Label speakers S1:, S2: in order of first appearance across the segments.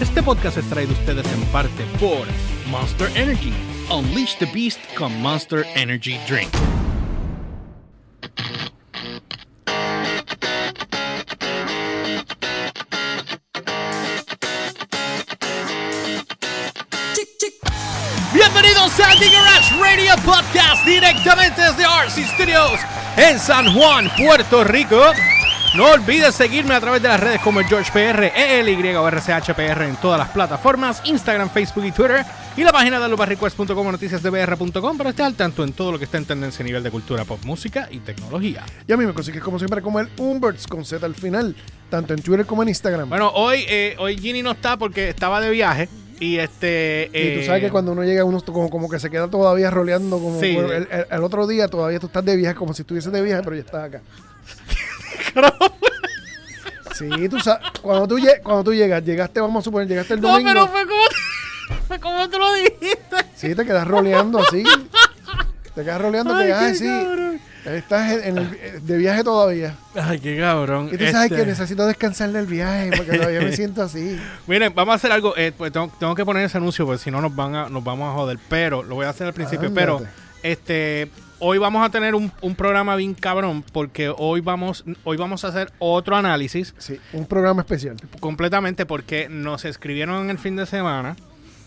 S1: Este podcast es traído a ustedes en parte por Monster Energy. Unleash the Beast con Monster Energy Drink. Bienvenidos a The Garage Radio Podcast directamente desde RC Studios en San Juan, Puerto Rico. No olvides seguirme a través de las redes como el George PR, ELY o RCHPR en todas las plataformas, Instagram, Facebook y Twitter. Y la página de lobarrequest.com o noticiasdbr.com para estar al tanto en todo lo que está en tendencia a nivel de cultura pop, música y tecnología.
S2: Y a mí me consigues como siempre como el Umberts con Z al final, tanto en Twitter como en Instagram.
S1: Bueno, hoy, eh, hoy Ginny no está porque estaba de viaje. Y este.
S2: y tú
S1: eh,
S2: sabes que cuando uno llega, uno como, como que se queda todavía roleando. Como
S1: Sí.
S2: el, el- el otro día todavía tú estás de viaje, como si estuvieses de viaje, pero ya estás acá. Sí, tú sabes, cuando tú, lle- cuando tú llegas, llegaste, vamos a suponer, llegaste el
S1: No,
S2: domingo.
S1: pero fue como. Fue como tú lo dijiste.
S2: Sí, te quedas roleando así. Te quedas roleando que,
S1: Ay,
S2: ay,
S1: qué
S2: sí,
S1: cabrón.
S2: estás en- en el- de viaje todavía.
S1: Ay, qué cabrón.
S2: Y tú sabes
S1: Este,
S2: que necesito descansar del viaje porque todavía me siento así.
S1: Miren, vamos a hacer algo. eh, pues tengo, tengo que poner ese anuncio porque si no nos van a, nos vamos a joder. Pero lo voy a hacer al principio.
S2: Ándate.
S1: Pero este hoy vamos a tener un, un programa bien cabrón porque hoy vamos hoy vamos a hacer otro análisis
S2: Sí, un programa especial.
S1: completamente porque nos escribieron en el fin de semana.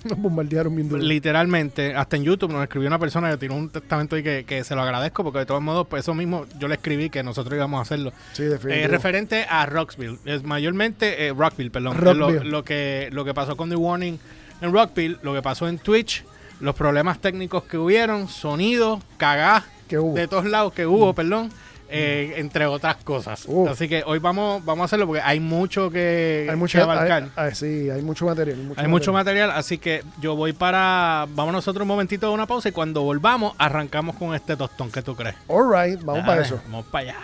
S2: Nos bombardearon bien duro.
S1: Literalmente, hasta en YouTube nos escribió una persona que tiró un testamento y que, que se lo agradezco porque de todos modos, pues eso mismo yo le escribí que nosotros íbamos a hacerlo.
S2: Sí,
S1: Eh,
S2: definitivo.
S1: referente a Rockville, es mayormente eh, Rockville, perdón.
S2: Rockville.
S1: Lo, lo que, lo que pasó con The Warning en Rockville, lo que pasó en Twitch, los problemas técnicos que hubieron, sonido, cagá
S2: que hubo.
S1: de todos lados que hubo, perdón, eh, entre otras cosas.
S2: Uh.
S1: Así que hoy vamos, vamos a hacerlo porque hay mucho que,
S2: hay
S1: que
S2: mucho,
S1: abarcar.
S2: hay- hay- sí, hay mucho material.
S1: Hay mucho material, así que yo voy para. Vamos nosotros un momentito de una pausa y cuando volvamos, arrancamos con este tostón. ¿Qué tú crees?
S2: All right, vamos para eso.
S1: Vamos para allá.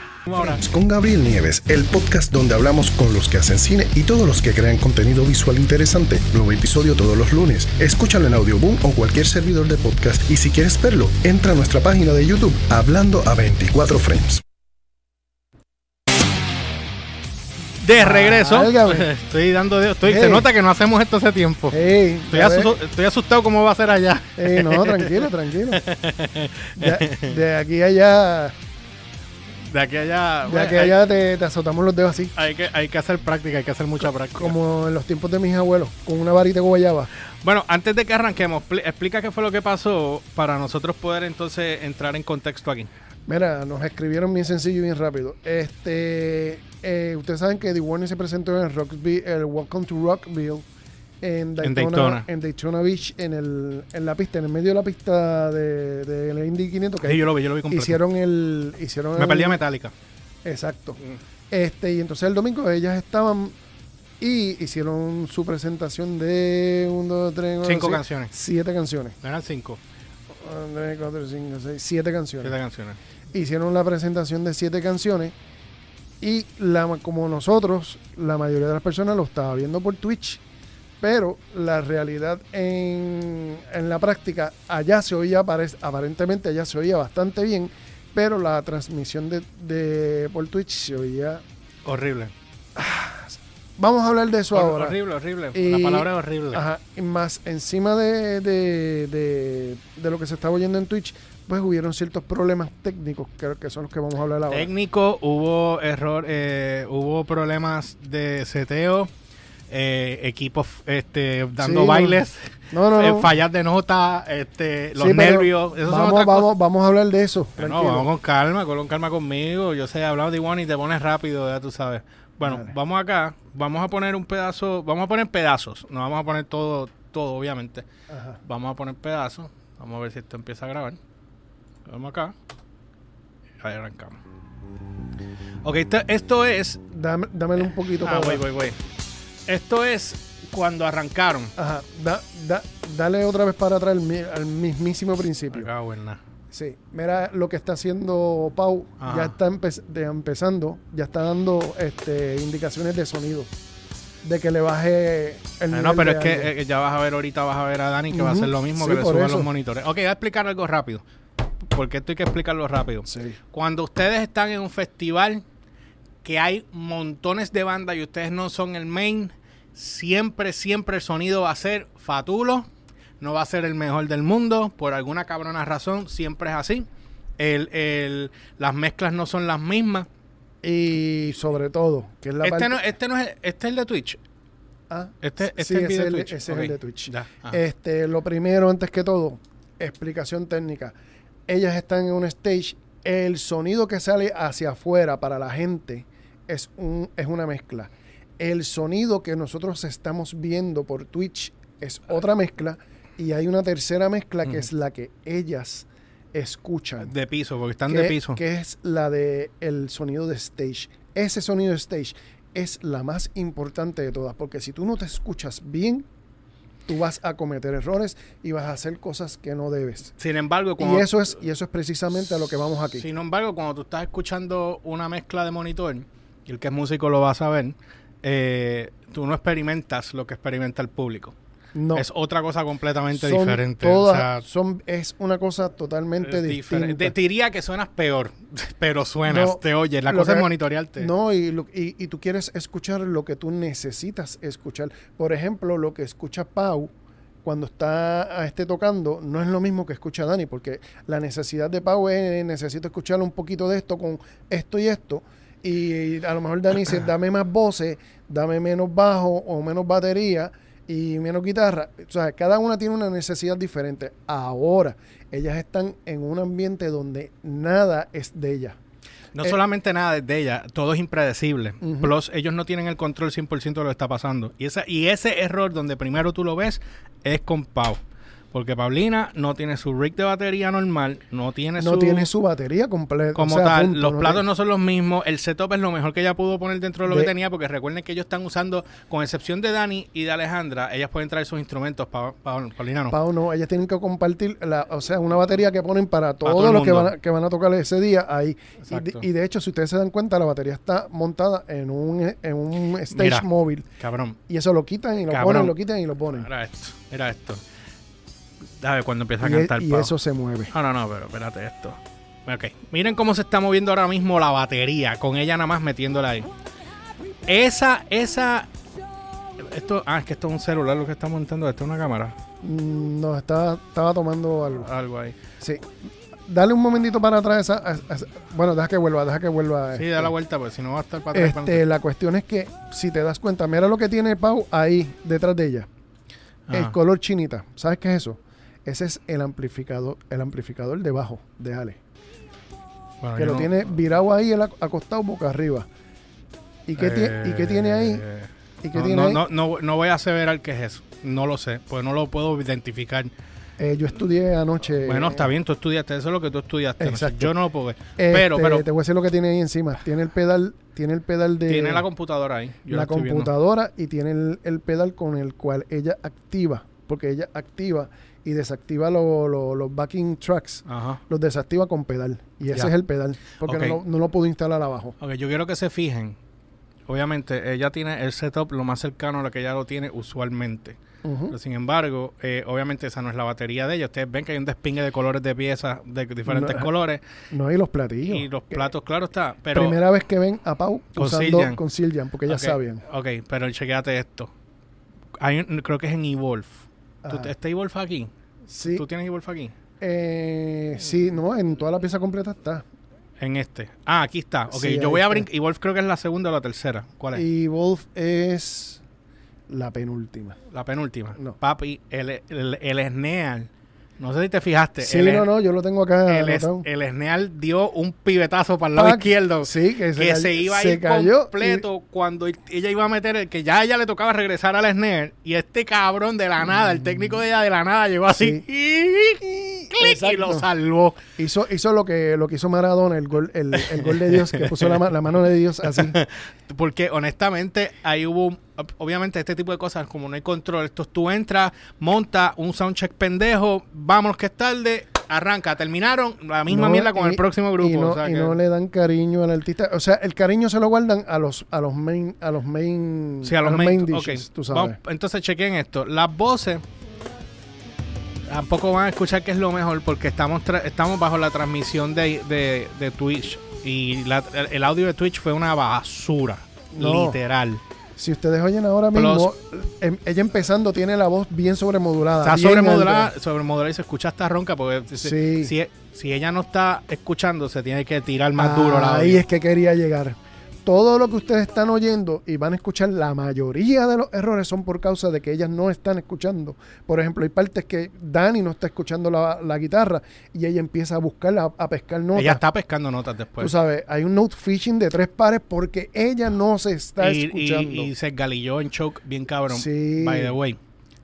S3: Con Gabriel Nieves, el podcast donde hablamos con los que hacen cine y todos los que crean contenido visual interesante. Nuevo episodio todos los lunes. Escúchalo en Audioboom o cualquier servidor de podcast. Y si quieres verlo, entra a nuestra página de YouTube Hablando a 24 frames.
S1: De regreso.
S2: Válgame.
S1: Estoy dando. de- Estoy, Se nota que no hacemos esto hace tiempo.
S2: Hey,
S1: Estoy,
S2: ya ves.
S1: asu- estoy asustado cómo va a ser allá.
S2: Ey, no, tranquilo, tranquilo. De, de aquí a allá,
S1: De aquí a allá.
S2: de aquí a allá te, te azotamos los dedos así.
S1: hay que, hay que hacer práctica, hay que hacer mucha práctica.
S2: Como en los tiempos de mis abuelos, con una varita de guayaba.
S1: Bueno, antes de que arranquemos, pli- explica qué fue lo que pasó para nosotros poder entonces entrar en contexto aquí.
S2: Mira, nos escribieron bien sencillo y bien rápido. Este, eh, ustedes saben que The Warning se presentó en Rockville, el Welcome to Rockville en Daytona,
S1: Daytona.
S2: en Daytona Beach, en, el, en la pista, en el medio de la pista de, de la Indy 500 que
S1: Sí, yo lo vi, yo lo vi completo.
S2: hicieron el, hicieron
S1: Me
S2: el-
S1: perdí a Metallica.
S2: Exacto. Este, y entonces el domingo ellas estaban y hicieron su presentación de un, dos, tres, cuatro,
S1: Cinco
S2: seis,
S1: canciones.
S2: Siete canciones.
S1: Eran cinco.
S2: Un, dos, tres, cuatro, cinco, seis, siete canciones.
S1: Siete canciones.
S2: Hicieron la presentación de siete canciones y la, como nosotros, la mayoría de las personas lo estaba viendo por Twitch. Pero la realidad en, en la práctica, allá se oía, apare- aparentemente allá se oía bastante bien, pero la transmisión de, de por Twitch se oía
S1: Horrible.
S2: Vamos a hablar de eso
S1: Hor-
S2: ahora.
S1: Horrible, horrible.
S2: Y-
S1: La palabra es horrible.
S2: Ajá, y más encima de, de, de- de lo que se estaba oyendo en Twitch, pues hubieron ciertos problemas técnicos que, que son los que vamos a hablar ahora.
S1: Técnico, hubo error, eh, hubo problemas de seteo, eh, equipos este, dando
S2: Sí, no.
S1: bailes,
S2: No, no,
S1: eh,
S2: no.
S1: fallas de nota, este, los
S2: Sí,
S1: nervios.
S2: Vamos, vamos, vamos a hablar de eso. Tranquilo.
S1: vamos con calma, con calma conmigo. Yo sé, hablamos de Iguana y te pones rápido, ya tú sabes. Bueno, vamos acá, vamos a poner un pedazo, vamos a poner pedazos, no vamos a poner todo, todo obviamente.
S2: Ajá.
S1: Vamos a poner pedazos. Vamos a ver si esto empieza a grabar. Vamos acá. Ahí arrancamos. Ok, esto, esto es.
S2: Dame, dámelo un poquito
S1: Ah,
S2: para
S1: voy, voy. Esto es cuando arrancaron.
S2: Ajá. Da- da- dale otra vez para atrás al, mi- al mismísimo principio.
S1: Acá, buena.
S2: Sí. Mira lo que está haciendo Pau.
S1: Ajá.
S2: Ya está empe- de- empezando. Ya está dando este, indicaciones de sonido. De que le baje el nivel
S1: no, pero
S2: de
S1: es que eh, ya vas a ver ahorita, vas a ver a Dani que va a hacer lo mismo
S2: sí,
S1: que le
S2: eso.
S1: los monitores. Ok, voy a explicar algo rápido. Porque esto hay que explicarlo rápido.
S2: Sí.
S1: Cuando ustedes están en un festival que hay montones de bandas y ustedes no son el main, siempre, siempre el sonido va a ser fatulo, no va a ser el mejor del mundo, por alguna cabrona razón, siempre es así. El, el- las mezclas no son las mismas.
S2: Y sobre todo, que es la
S1: Este
S2: parte...
S1: no, este no es, este es el de Twitch.
S2: Ah,
S1: Este, este
S2: sí,
S1: es el
S2: ese
S1: video
S2: es
S1: de Twitch.
S2: ese es el de Twitch.
S1: ya, ajá.
S2: Este, lo primero, antes que todo, explicación técnica. Ellas están en un stage. El sonido que sale hacia afuera para la gente es, un, es una mezcla. El sonido que nosotros estamos viendo por Twitch es otra mezcla. Y hay una tercera mezcla que es la que ellas escuchan.
S1: de piso, porque están
S2: que,
S1: de piso.
S2: que es la de el sonido de stage. Ese sonido de stage es la más importante de todas, porque si tú no te escuchas bien, tú vas a cometer errores y vas a hacer cosas que no debes.
S1: Sin embargo,
S2: Y
S1: cuando,
S2: eso es y eso es precisamente a lo que vamos aquí.
S1: sin embargo, cuando tú estás escuchando una mezcla de monitor, y el que es músico lo va a saber, eh, tú no experimentas lo que experimenta el público.
S2: No,
S1: Es otra cosa completamente
S2: son
S1: diferente.
S2: todas-
S1: o sea,
S2: son es una cosa totalmente
S1: diferente. Te diría que suenas peor, pero suenas,
S2: No,
S1: te oyes. La cosa
S2: que-
S1: es monitorearte.
S2: No, y, lo- y, y tú quieres escuchar lo que tú necesitas escuchar. Por ejemplo, lo que escucha Pau cuando está este tocando no es lo mismo que escucha Dani, porque la necesidad de Pau es necesito escuchar un poquito de esto con esto y esto. Y a lo mejor Dani dice, dame más voces, dame menos bajo o menos batería y menos guitarra. O sea, cada una tiene una necesidad diferente. Ahora, ellas están en un ambiente donde nada es de ellas.
S1: No
S2: Eh,
S1: solamente nada de ella, todo es impredecible. Plus, ellos no tienen el control 100% de lo que está pasando. Y, esa, y ese error donde primero tú lo ves es con Pau. Porque Paulina no tiene su rig de batería normal, no tiene
S2: no
S1: su...
S2: tiene su batería completa.
S1: Como
S2: o sea,
S1: tal,
S2: punto,
S1: los
S2: no
S1: platos
S2: tiene-
S1: no son los mismos, el setup es lo mejor que ella pudo poner dentro de lo
S2: De-
S1: que tenía, porque recuerden que ellos están usando, con excepción de Dani y de Alejandra, ellas pueden traer sus instrumentos, Pa- Pa- Paulina no.
S2: Pau no, ellas tienen que compartir, la, o sea, una batería que ponen para todos
S1: todo
S2: los que van, a, que van a tocar ese día ahí. Y y de hecho, si ustedes se dan cuenta, la batería está montada en un, en un stage
S1: Mira.
S2: móvil.
S1: Cabrón,
S2: Y eso lo quitan y lo
S1: Cabrón.
S2: ponen, lo quitan y lo ponen.
S1: mira esto, mira esto. A ver, cuando empieza a
S2: Y, e-
S1: cantar
S2: y eso se mueve.
S1: No, no, no, pero espérate esto. Ok, miren cómo se está moviendo ahora mismo la batería, con ella nada más metiéndola ahí. Esa, esa... Esto, ah, es que esto es un celular lo que está montando, esto es una cámara,
S2: Mm, No, estaba, estaba tomando algo.
S1: algo ahí.
S2: Sí. Dale un momentito para atrás. esa- a- a- bueno, deja que vuelva, deja que vuelva.
S1: Sí,
S2: este.
S1: da la vuelta, pues si no va a estar para atrás. para
S2: Este, la cuestión es que si te das cuenta, mira lo que tiene Pau ahí detrás de ella. El color chinita. ¿Sabes qué es eso? Ese es el amplificador, el amplificador debajo de Ale.
S1: Bueno,
S2: que lo
S1: no-
S2: tiene virado ahí, el acostado boca arriba. ¿Y qué, tie- ¿y qué tiene ahí?
S1: Eh,
S2: ¿Y qué
S1: no,
S2: tiene
S1: no,
S2: ahí?
S1: no, no, no voy a aseverar qué es eso. No lo sé, pues no lo puedo identificar.
S2: Eh, yo estudié anoche.
S1: bueno, está bien, tú estudiaste, eso es lo que tú estudiaste.
S2: Exacto.
S1: Yo no lo puedo ver.
S2: Este,
S1: pero, pero,
S2: te voy a decir lo que tiene ahí encima. Tiene el pedal, tiene el pedal de
S1: tiene la computadora ahí. Yo
S2: la
S1: viendo.
S2: computadora y tiene el, el pedal con el cual ella activa, porque ella activa y desactiva lo- lo- los backing tracks.
S1: Ajá.
S2: Los desactiva con pedal. Y ese
S1: Ya.
S2: es el pedal. Porque no, lo- no lo puedo instalar abajo.
S1: Ok, yo quiero que se fijen. Obviamente, ella tiene el setup lo más cercano a lo que ella lo tiene usualmente. Pero, sin embargo, eh, obviamente esa no es la batería de ella. Ustedes ven que hay un despingue de colores de piezas de diferentes
S2: No,
S1: colores.
S2: No hay los platillos.
S1: Y los platos, claro está. Pero,
S2: Primera vez que ven a Pau
S1: Con
S2: usando
S1: Siljan.
S2: con Siljan, porque ya
S1: Ok,
S2: sabían.
S1: Ok, pero chequéate esto. Hay un- creo que es en Evolve. ¿Tú-. ¿Está Evolve aquí?
S2: Sí,
S1: ¿Tú tienes Evolve aquí?
S2: eh, sí, no, en toda la pieza completa está.
S1: En este. Ah, aquí está. Ok,
S2: Sí,
S1: yo voy a brincar. Evolve creo que es la segunda o la tercera. ¿Cuál es?
S2: Wolf es la penúltima.
S1: La penúltima.
S2: No.
S1: Papi, el, el, el SNEAL. No sé si te fijaste.
S2: Sí,
S1: el,
S2: no, no, yo lo tengo acá.
S1: El, es- el SNEAL dio un pibetazo para el lado
S2: Pac,
S1: izquierdo.
S2: Sí, que se,
S1: que
S2: cayó-
S1: se iba a
S2: se
S1: ir
S2: cayó
S1: completo cuando ella iba a meter el que ya a ella le tocaba regresar al SNER y este cabrón de la nada, el técnico de ella de la nada llegó así y, clic, y
S2: Exacto.
S1: lo salvó.
S2: y hizo, hizo lo que lo que hizo Maradona, el gol, el, el gol de Dios, que puso la, la mano de Dios así.
S1: Porque honestamente ahí hubo, un- obviamente este tipo de cosas, como no hay control, esto es tú entras, monta un soundcheck pendejo, vámonos que es tarde, arranca, terminaron la misma
S2: No,
S1: mierda con
S2: y-
S1: el próximo grupo.
S2: Y no,
S1: o sea
S2: y
S1: que-
S2: no le dan cariño al artista. O sea, el cariño se lo guardan a los a los main a los main
S1: Sí, a los main,
S2: dishes, tú sabes.
S1: Vamos, entonces chequen esto. Las voces tampoco van a escuchar que es lo mejor porque estamos estamos bajo la transmisión de, de, de Twitch y la- el, el audio de Twitch fue una basura,
S2: No.
S1: literal.
S2: Si ustedes oyen ahora
S1: Plus-
S2: mismo, em- ella empezando tiene la voz bien sobremodulada.
S1: Está
S2: bien
S1: sobremodulada, sobremodulada y se escucha hasta ronca porque si,
S2: Sí.
S1: si, si ella no está escuchando, se tiene que tirar más duro la
S2: Ahí es que quería llegar. Todo lo que ustedes están oyendo y van a escuchar, la mayoría de los errores son por causa de que ellas no están escuchando. Por ejemplo, hay partes que Dani no está escuchando la, la guitarra y ella empieza a buscar, a, a pescar notas.
S1: Ella está pescando notas
S2: Tú
S1: después.
S2: sabes, hay un note fishing de tres pares porque ella no se está
S1: y, y-
S2: escuchando.
S1: y se galilló en choke bien cabrón.
S2: Sí.
S1: By the way.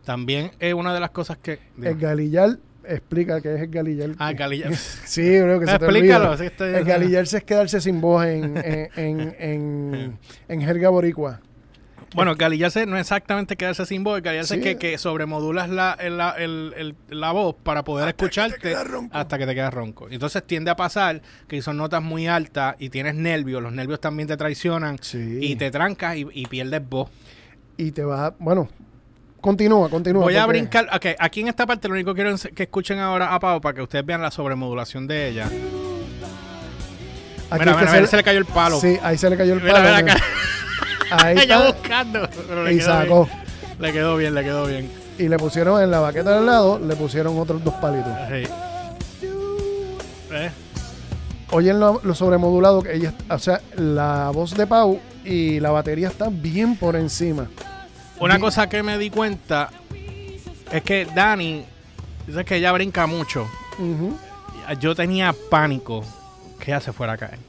S1: También es una de las cosas que.
S2: el galillar, explica qué es el galillar.
S1: ah, galillo.
S2: Sí, bro, que se te
S1: Explícalo, sí, estoy-
S2: El galillarse es quedarse sin voz en, en, en, en, en jerga boricua.
S1: Bueno, galillarse no es exactamente quedarse sin voz, galillarse
S2: Sí.
S1: es que, que sobremodulas la, el- la, el- el- la voz para poder escucharte hasta que te quedas ronco. Entonces tiende a pasar que son notas muy altas y tienes nervios, los nervios también te traicionan
S2: Sí.
S1: y te trancas y, y pierdes voz.
S2: Y te vas a... Bueno, continúa, continúa.
S1: Voy a
S2: porque-
S1: brincar, ok, aquí en esta parte lo único que quiero es que escuchen ahora a Pau para que ustedes vean la sobremodulación de ella.
S2: Aquí
S1: mira,
S2: es que
S1: mira, mira, se le cayó el palo.
S2: Sí, ahí se le cayó el
S1: Mira,
S2: palo.
S1: mira
S2: mira. Ahí
S1: Ella
S2: está.
S1: buscando. pero le
S2: Y
S1: quedó
S2: sacó.
S1: bien. Le quedó bien, le quedó bien.
S2: Y le pusieron en la baqueta del lado, le pusieron otros dos palitos.
S1: Sí. ¿Eh?
S2: Oyen lo, lo sobremodulado que ella... O sea, la voz de Pau y la batería están bien por encima.
S1: Una cosa que me di cuenta es que Dani, dice que ella brinca mucho. Yo tenía pánico que ella se fuera a caer.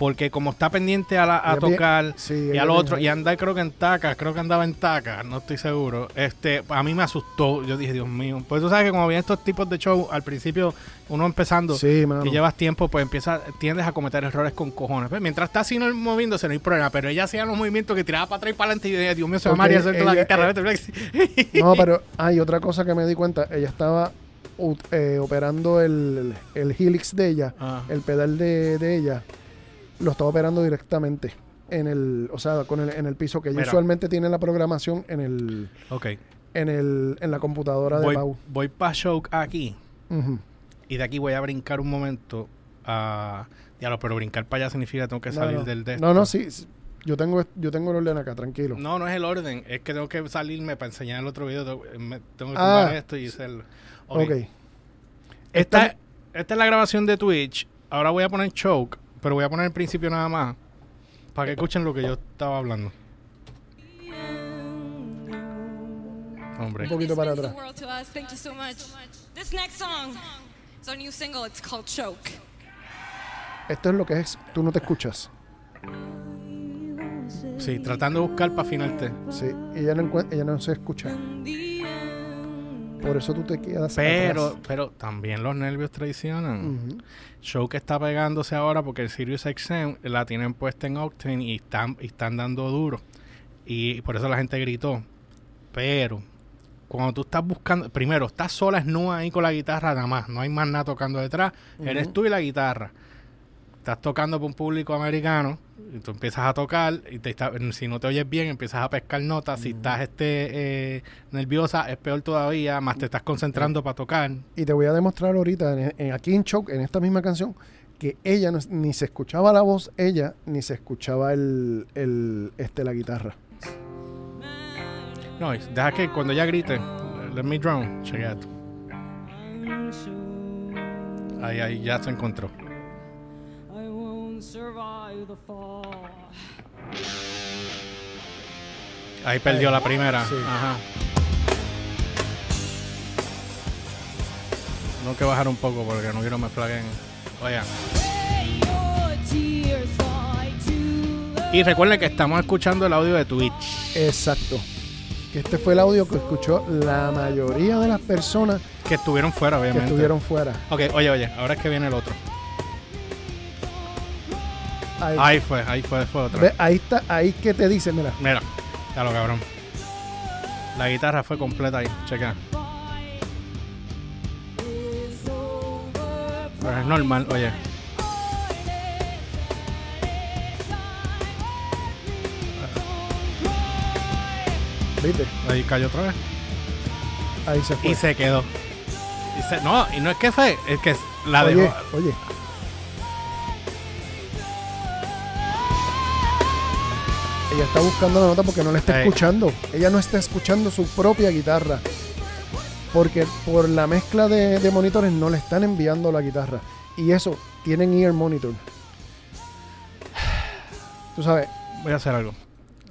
S1: Porque como está pendiente a, la- a
S2: bien-
S1: tocar
S2: sí,
S1: y al
S2: bien
S1: otro,
S2: ahí.
S1: y anda creo que en taca, creo que andaba en taca, no estoy seguro. Este, a mí me asustó. Yo dije, Dios mío. Pues tú sabes que como vienen estos tipos de show, al principio, uno empezando,
S2: Sí,
S1: y llevas tiempo, pues empieza, tiendes a cometer errores con cojones. Pues, mientras está así no moviéndose, no hay problema. Pero ella hacía los movimientos que tiraba para atrás y para adelante y yo dije, Dios mío, se va a
S2: Porque
S1: marear suelta la guitarra.
S2: eh, No, pero hay otra cosa que me di cuenta. Ella estaba eh, operando el, el helix de ella,
S1: Ah.
S2: el pedal de, de ella, lo estaba operando directamente en el, o sea, con el, en el piso que
S1: Mira.
S2: usualmente tiene la programación en el,
S1: Ok.
S2: en el, en la computadora de Pau.
S1: voy para show aquí. Y de aquí voy a brincar un momento a. Diablo, pero brincar para allá significa que tengo que
S2: No,
S1: salir
S2: no.
S1: del de
S2: No, no, sí. Yo tengo, yo tengo el orden acá, tranquilo.
S1: No, no es el orden. Es que tengo que salirme para enseñar el otro video. Tengo, tengo que
S2: Ah.
S1: tumbar esto y hacerlo. Ok.
S2: ok.
S1: Esta,
S2: Esta-
S1: esta es la grabación de Twitch. Ahora voy a poner choke, pero voy a poner el principio nada más. Para que escuchen lo que yo estaba hablando. Hombre.
S2: Un poquito para atrás.
S4: Thank you so much. This next song is our new single. It's called Choke.
S2: Esto es lo que es, tú no te escuchas.
S1: Sí, tratando de buscar para afinarte.
S2: Sí, ella no, ella no se escucha. Por eso tú te quedas
S1: Pero,
S2: atrás.
S1: pero también los nervios traicionan. Show que está pegándose ahora porque el Sirius XM la tienen puesta en Octane y están, y están dando duro. Y por eso la gente gritó. Pero cuando tú estás buscando, primero, estás sola, no ahí con la guitarra nada más, no hay más nada tocando detrás, eres tú y la guitarra. Estás tocando para un público americano y tú empiezas a tocar y te está- si no te oyes bien empiezas a pescar notas, si estás este eh, nerviosa es peor todavía, más te estás concentrando para tocar.
S2: Y te voy a demostrar ahorita, en, en- aquí en Choke, en esta misma canción, que ella no- ni se escuchaba la voz, ella, ni se escuchaba el, el, este, la guitarra.
S1: No, deja que cuando ella grite, let me drown, chequea esto. Ahí, ahí, ya se encontró.
S5: I won't survive.
S1: Ahí perdió la primera.
S2: Sí.
S1: Ajá. Tengo que bajar un poco porque no quiero me flaguen. Oigan. Y recuerden que estamos escuchando el audio de Twitch.
S2: Exacto. Que este fue el audio que escuchó la mayoría de las personas
S1: Que estuvieron fuera,
S2: que
S1: obviamente.
S2: estuvieron fuera.
S1: Ok, oye, oye, ahora es que viene el otro.
S2: Ahí,
S1: Ahí fue, ahí fue, fue otra.
S2: Ve, ahí está, ahí que te dice, mira,
S1: Mira, ya lo cabrón. La guitarra fue completa ahí, checa. Pero es normal, oye.
S2: ¿viste?
S1: Ahí cayó otra vez.
S2: Ahí se fue.
S1: Y se quedó. Y se- no, y no es que fue, es que la
S2: oye,
S1: dejó.
S2: oye, Ella está buscando la nota porque no la está escuchando. Ella no está escuchando su propia guitarra. Porque por la mezcla de, de monitores no le están enviando la guitarra. Y eso, tienen ear monitor. Tú sabes,
S1: Voy a hacer algo.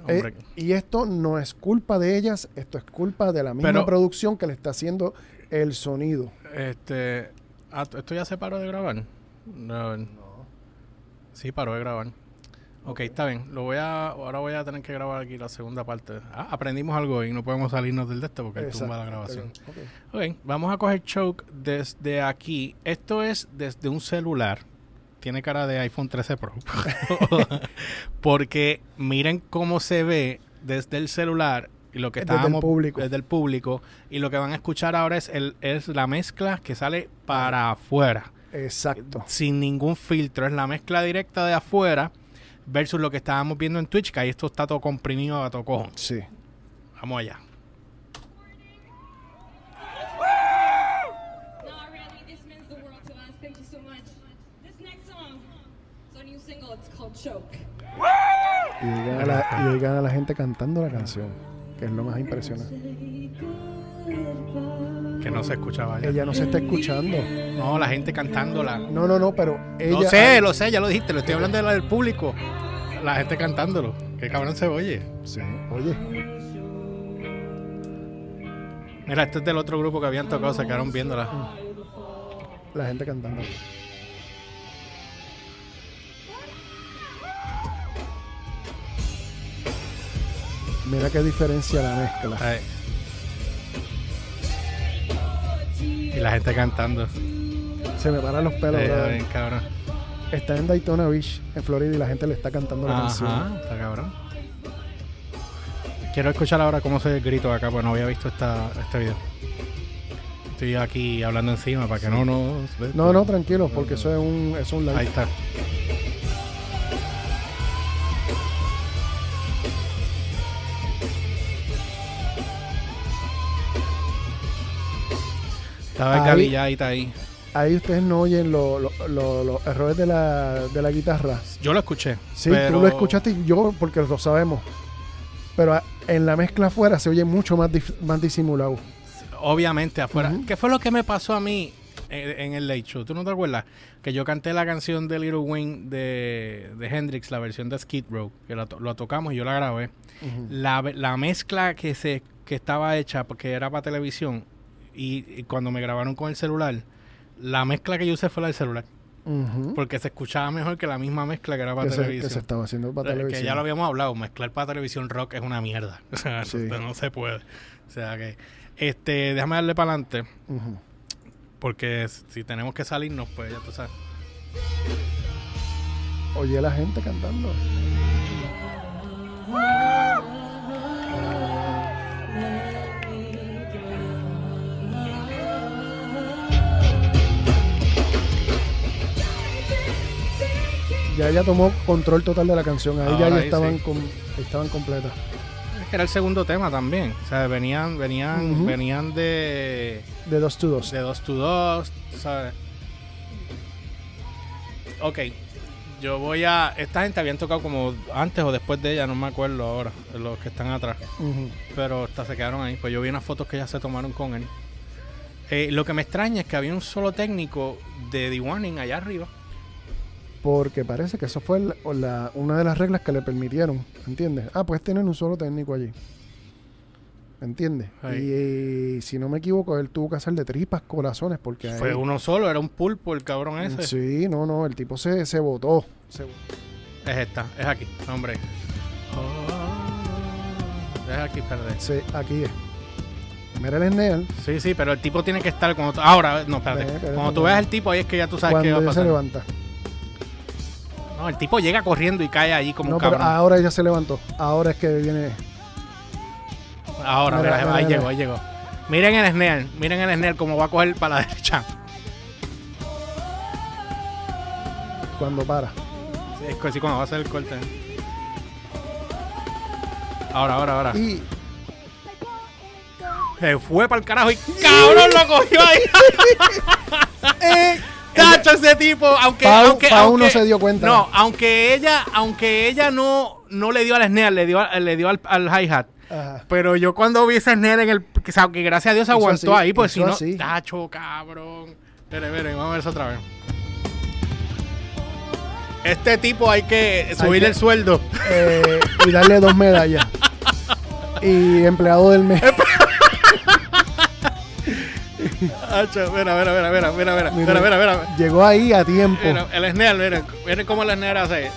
S2: eh, y esto no es culpa de ellas, esto es culpa de la misma
S1: Pero-
S2: producción que le está haciendo el sonido.
S1: Este. ah, ¿Esto ya se paró de grabar? No. Sí, paró de grabar. Ok, está bien. Lo voy a, ahora voy a tener que grabar aquí la segunda parte. Ah, aprendimos algo y no podemos salirnos del de este porque él tumba la grabación.
S2: Pero, ok.
S1: Vamos a coger choke desde aquí. Esto es desde un celular. Tiene cara de iPhone 13 Pro. Porque miren cómo se ve desde el celular y lo que
S2: Desde el
S1: estábamos
S2: público.
S1: desde el público y lo que van a escuchar ahora es el es la mezcla que sale para afuera
S2: Exacto.
S1: sin ningún filtro es la mezcla directa de afuera versus lo que estábamos viendo en Twitch que ahí esto está todo comprimido a todo cojón.
S2: Sí.
S1: vamos allá.
S2: Y oigan, a la, y oigan a la gente cantando la canción, que es lo más impresionante.
S1: Que no se escuchaba ya.
S2: Ella no se está escuchando.
S1: no la gente cantándola
S2: No, no, no, pero ella.
S1: Lo sé, lo sé, ya lo dijiste, lo estoy hablando de la del público. La gente cantándolo. Qué cabrón se oye.
S2: Sí, oye.
S1: Mira, este es del otro grupo que habían tocado, se quedaron viéndola.
S2: La gente cantando. Mira qué diferencia la mezcla.
S1: Ay. Y la gente cantando.
S2: Se me paran los pelos,
S1: Eh, bien, cabrón.
S2: Está en Daytona Beach, en Florida, y la gente le está cantando la
S1: Ajá,
S2: canción.
S1: está cabrón. Quiero escuchar ahora cómo se el grito acá, porque no había visto esta, este video. Estoy aquí hablando encima para que no nos...
S2: No, no, tranquilo, porque eso es un, es un live.
S1: Ahí está. Estaba el
S2: Ahí-
S1: ahí está ahí.
S2: Ahí ustedes no oyen lo- lo- lo- los errores de la, de la guitarra.
S1: Yo lo escuché.
S2: Sí,
S1: pero-
S2: tú lo escuchaste y yo, porque lo sabemos. Pero a- en la mezcla afuera se oye mucho más, dif- más disimulado.
S1: Obviamente afuera.
S2: Ujú.
S1: ¿Qué fue lo que me pasó a mí en, en el Late Show? ¿Tú no te acuerdas? Que yo canté la canción de Little Wayne de, de Hendrix, la versión de Skid Row, que la to- tocamos y yo la grabé. la, la mezcla que se que estaba hecha porque era para televisión y, y cuando me grabaron con el celular la mezcla que yo usé fue la del celular. Porque se escuchaba mejor que la misma mezcla que era para
S2: que, se, que
S1: televisión.
S2: se estaba haciendo para
S1: Eh,
S2: televisión.
S1: que ya lo habíamos hablado mezclar para televisión rock es una mierda. O sea
S2: Sí.
S1: no, se puede. O sea que este déjame darle para adelante porque si tenemos que salirnos pues ya tú sabes.
S2: Oye la gente cantando. Ya ella tomó control total de la canción. Ahí ya,
S1: Ahora
S2: ya
S1: ahí
S2: estaban,
S1: sí.
S2: estaban completas.
S1: es que era el segundo tema también o sea venían venían venían de
S2: De dos to dos.
S1: De 2 to 2, ¿sabes? Ok, yo voy a... Esta gente habían tocado como antes o después de ella, no me acuerdo ahora, los que están atrás. Pero hasta se quedaron ahí. Pues yo vi unas fotos que ya se tomaron con él. Eh, lo que me extraña es que había un solo técnico de The Warning allá arriba.
S2: Porque parece que eso fue la- la- una de las reglas que le permitieron. ¿Entiendes? Ah, pues tienen un solo técnico allí. ¿Entiendes? Y, y si no me equivoco, él tuvo que hacer de tripas corazones porque...
S1: Fue uno solo, era un pulpo el cabrón ese.
S2: Sí, no, no, el tipo se, se botó. Se-
S1: Es esta, es aquí, hombre. Es aquí, perdón.
S2: se- aquí es. Mira el Sneal.
S1: Sí, sí, pero el tipo tiene que estar cuando ahora, no, espérate.
S2: Ve,
S1: cuando tú
S2: ve.
S1: veas el tipo ahí es que ya tú sabes
S2: Cuando
S1: qué va a
S2: ella se
S1: pasar.
S2: levanta.
S1: No, el tipo llega corriendo y cae allí como
S2: No,
S1: un
S2: pero
S1: cabrón.
S2: ahora ella se levantó. Ahora es que viene.
S1: ahora,
S2: mira,
S1: mira,
S2: mira,
S1: ahí llegó, ahí llegó. Miren el Snell, miren el Snell como va a coger para la derecha.
S2: Cuando para.
S1: Sí, es que sí, cuando va a hacer el corte. Ahora, ahora, ahora.
S2: Y
S1: Se fue para el carajo y cabrón lo cogió ahí.
S2: eh,
S1: Tacho, ese tipo, aunque,
S2: Pau-
S1: aunque,
S2: Pau
S1: aunque-
S2: no se dio cuenta.
S1: No, aunque ella, aunque ella no, no le dio al snare, le dio, le dio al, al hi-hat.
S2: Ajá.
S1: Pero yo cuando vi ese snare en el, que, sa- que gracias a Dios aguantó
S2: así,
S1: ahí, pues si no,
S2: así.
S1: tacho, cabrón. Esperen, esperen, vamos a ver eso otra vez. Este tipo hay que subirle el sueldo.
S2: Eh, y darle dos medallas. Y empleado del mes.
S1: Tacho, mira, mira, mira, mira, mira, mira, mira, mira, mira.
S2: Llegó ahí a tiempo.
S1: Mira, el snare, miren, miren cómo el snare hace.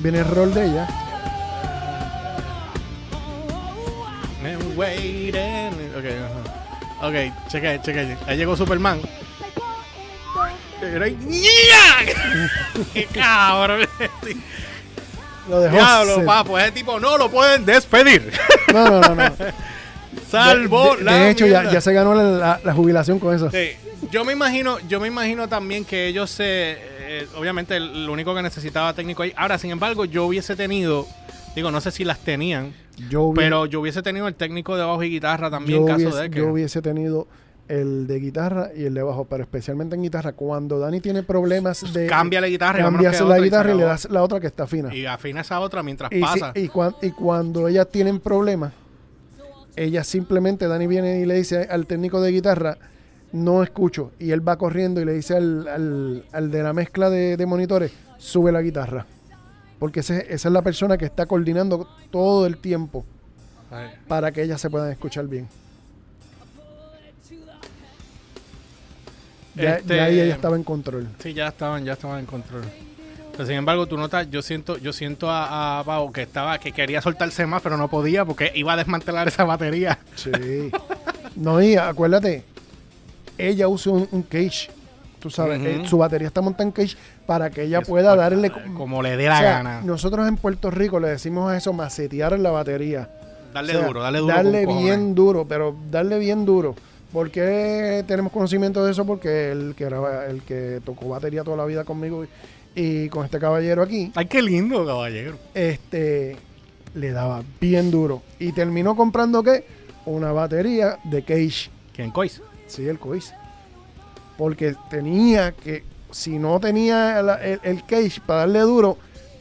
S2: Viene el rol de ella.
S1: Ok, ajá. Ok, cheque, cheque. Ahí llegó Superman. Era-. ¡Qué cabrón!
S2: Lo dejó.
S1: Diablo, papo, ese tipo no lo pueden despedir.
S2: No, no, no, no.
S1: Salvo
S2: de,
S1: la
S2: de hecho, ya, ya se ganó la, la- la jubilación con eso.
S1: Sí, yo me imagino, yo me imagino también que ellos se, eh, obviamente el- lo único que necesitaba técnico ahí. Ahora, sin embargo, yo hubiese tenido, digo, no sé si las tenían,
S2: Yo,
S1: pero yo hubiese tenido el técnico de bajo y guitarra también en caso
S2: hubiese,
S1: de que.
S2: yo hubiese tenido el de guitarra y el de bajo, pero especialmente en guitarra. Cuando Dani tiene problemas de.
S1: Cambia la guitarra y
S2: Cambias la
S1: y
S2: guitarra y le das la otra que está fina.
S1: Y afina esa otra mientras
S2: Y, si-
S1: pasa.
S2: y, cuan- y cuando ellas tienen problemas, ella simplemente, Dani viene y le dice al técnico de guitarra, no escucho. Y él va corriendo y le dice al, al- al de la mezcla de, de monitores, sube la guitarra. Porque ese- esa es la persona que está coordinando todo el tiempo para que ellas se puedan escuchar bien. Ya,
S1: Este-
S2: ya ahí ella estaba en control.
S1: Sí, ya estaban, ya estaban en control. Pero sin embargo, tú notas, yo siento, yo siento a, a Pau que estaba, que quería soltarse más, pero no podía porque iba a desmantelar esa batería.
S2: Sí. No, y acuérdate, ella usa un, un cage. Tú sabes, eh, su batería está montada en cage para que ella pueda darle.
S1: como le dé
S2: o
S1: la
S2: sea,
S1: gana.
S2: Nosotros en Puerto Rico le decimos a eso macetear la batería.
S1: Darle
S2: O sea,
S1: duro, darle duro.
S2: Darle bien duro, pero darle bien duro. ¿Por qué tenemos conocimiento de eso? Porque el que, era, el que tocó batería toda la vida conmigo y, con este caballero aquí,
S1: Ay, qué lindo, caballero.
S2: este le daba bien duro. Y terminó comprando qué? Una batería de cage.
S1: ¿Quién cois?
S2: Sí, el cois. Porque tenía que, si no tenía el, el cage para darle duro,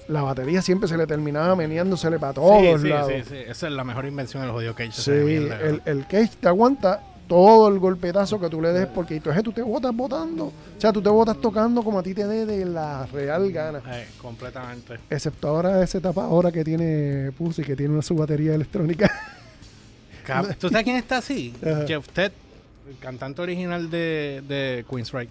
S2: la batería siempre se le terminaba meneándosele para todos
S1: sí, sí,
S2: lados.
S1: sí, sí. Esa es la mejor invención del jodido cage.
S2: Sí, el, el cage te aguanta todo el golpetazo que tú le des, porque entonces tú te botas botando. O sea, tú te botas tocando como a ti te dé de la real gana.
S1: Eh, completamente.
S2: Excepto ahora esa etapa ahora que tiene Pussy, que tiene una su batería electrónica.
S1: ¿Tú sabes quién está así?
S2: Ajá.
S1: Jeff Ted, el cantante original de, de Queen's Right.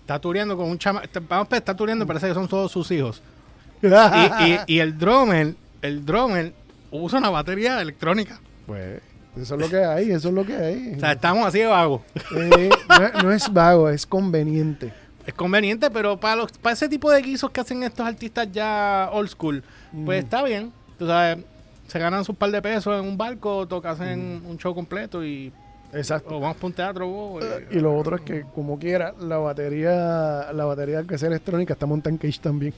S1: Está tureando con un chama. Vamos, está tureando, parece que son todos sus hijos. Y, y- y el drummer, el drummer usa una batería electrónica.
S2: pues, eso es lo que hay, eso es lo que hay.
S1: O sea, estamos así de vagos.
S2: Eh, no, no es vago, es conveniente.
S1: Es conveniente, pero para, los, para ese tipo de guisos que hacen estos artistas ya old school, pues está bien. Tú sabes, se ganan sus par de pesos en un barco, tocas en un show completo y
S2: Exacto.
S1: o vamos para un teatro. oh,
S2: Y lo otro es que, como quiera, la batería, la batería que sea electrónica está montada en cage también.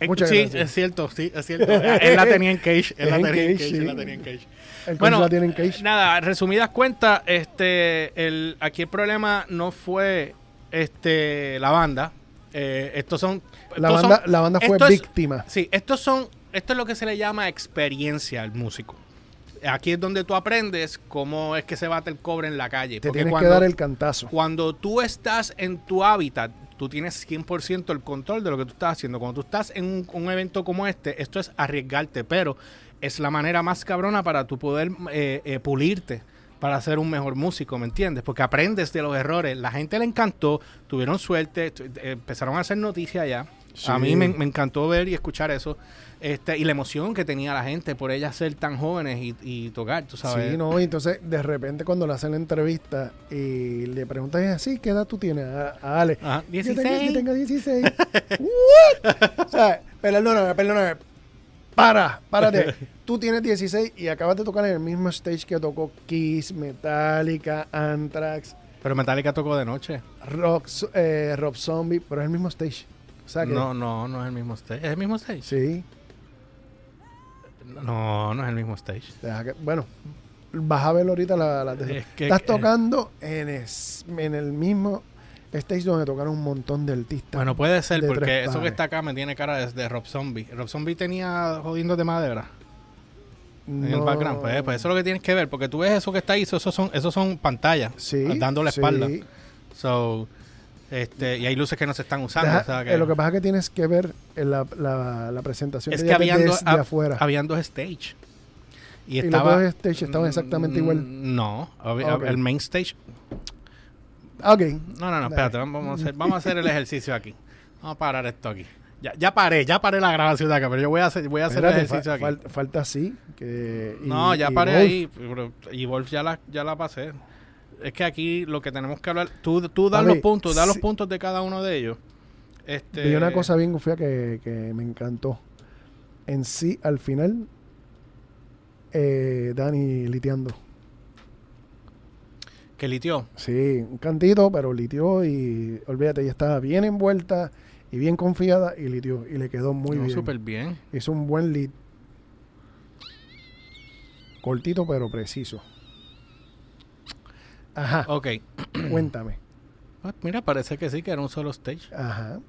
S1: Eh,
S2: Muchas
S1: sí,
S2: gracias.
S1: es cierto, sí, es cierto. él la tenía en cage, él la
S2: En
S1: tenía en
S2: cage,
S1: cage,
S2: sí.
S1: él la tenía en cage.
S2: El
S1: Bueno,
S2: la tiene en cage.
S1: nada, resumidas cuentas, este, el, aquí el problema no fue este, la banda. Eh, estos son.
S2: la, banda,
S1: son-
S2: la banda fue víctima.
S1: Sí, estos son, esto es lo que se le llama experiencia al músico. Aquí es donde tú aprendes cómo es que se bate el cobre en la calle.
S2: Te
S1: Porque
S2: tienes
S1: cuando,
S2: que dar el cantazo.
S1: cuando tú estás en tu hábitat, tú tienes 100% el control de lo que tú estás haciendo. Cuando tú estás en un, un evento como este, esto es arriesgarte, pero es la manera más cabrona para tú poder eh, eh, pulirte para ser un mejor músico, ¿me entiendes? Porque aprendes de los errores. La gente le encantó, tuvieron suerte, empezaron a hacer noticias ya.
S2: Sí.
S1: A mí me, me encantó ver y escuchar eso. Este, y la emoción que tenía la gente por ellas ser tan jóvenes y, y tocar, tú sabes.
S2: Sí, no, y entonces de repente cuando le hacen la entrevista y le preguntan así, ¿qué edad tú tienes? A, a Ale.
S1: Ajá,
S2: Yo tengo,
S1: 16.
S2: yo tengo 16. ¿What? O sea, perdóname, perdóname. Para, párate. Tú tienes 16 y acabas de tocar en el mismo stage que tocó Kiss, Metallica, Anthrax,
S1: Pero Metallica tocó de noche.
S2: Rock, eh, Rob Zombie, pero es el mismo stage. O sea que,
S1: No, no, no es el mismo stage. ¿Es el mismo stage?
S2: Sí,
S1: No, no es el mismo stage.
S2: deja que- bueno, vas a ver ahorita la, la-
S1: Es que-
S2: Estás
S1: eh,
S2: tocando en, es- en el mismo stage donde tocaron un montón de artistas.
S1: Bueno, puede ser, porque eso que está acá me tiene cara de, de Rob Zombie. Rob Zombie tenía jodiendo de madera en el background. Pues, pues eso es lo que tienes que ver, porque tú ves eso que está ahí, eso, son, esos son pantallas,
S2: Sí,
S1: dando la
S2: sí.
S1: espalda. So, este, y hay luces que no se están usando.
S2: Deja-
S1: o sea que-
S2: eh, lo que pasa es que tienes que ver en la, la, la presentación
S1: es
S2: de
S1: que habían
S2: desde
S1: dos, hab-
S2: afuera.
S1: habían dos stage. Y,
S2: y los
S1: estaba,
S2: dos stage estaban exactamente igual.
S1: Mm, No,
S2: Ok.
S1: el main stage.
S2: Ah, Ok.
S1: No, no, no, espérate, vamos a, hacer, vamos a hacer el ejercicio aquí. Vamos a parar esto aquí. Ya, ya paré, ya paré la grabación de acá, pero yo voy a hacer, voy a hacer
S2: Espérate,
S1: el ejercicio
S2: fa-
S1: aquí.
S2: fal- falta así. Que, y-
S1: No, ya
S2: y
S1: paré
S2: Wolf.
S1: ahí. pero- y Wolf ya la, ya la pasé. Es que aquí lo que tenemos que hablar, tú, tú das los puntos, das los puntos de cada uno de ellos. Este,
S2: Vi una cosa bien fea que, que me encantó. En sí, al final, eh, Dani liteando.
S1: que litió.
S2: Sí, un cantito, pero litió y olvídate, ella estaba bien envuelta y bien confiada y litió. Y le quedó muy
S1: No,
S2: bien.
S1: súper bien.
S2: Hizo un buen lead. Cortito, pero preciso. Ajá,
S1: Ok.
S2: cuéntame.
S1: Pues mira, parece que sí, que era un solo stage.
S2: Ajá.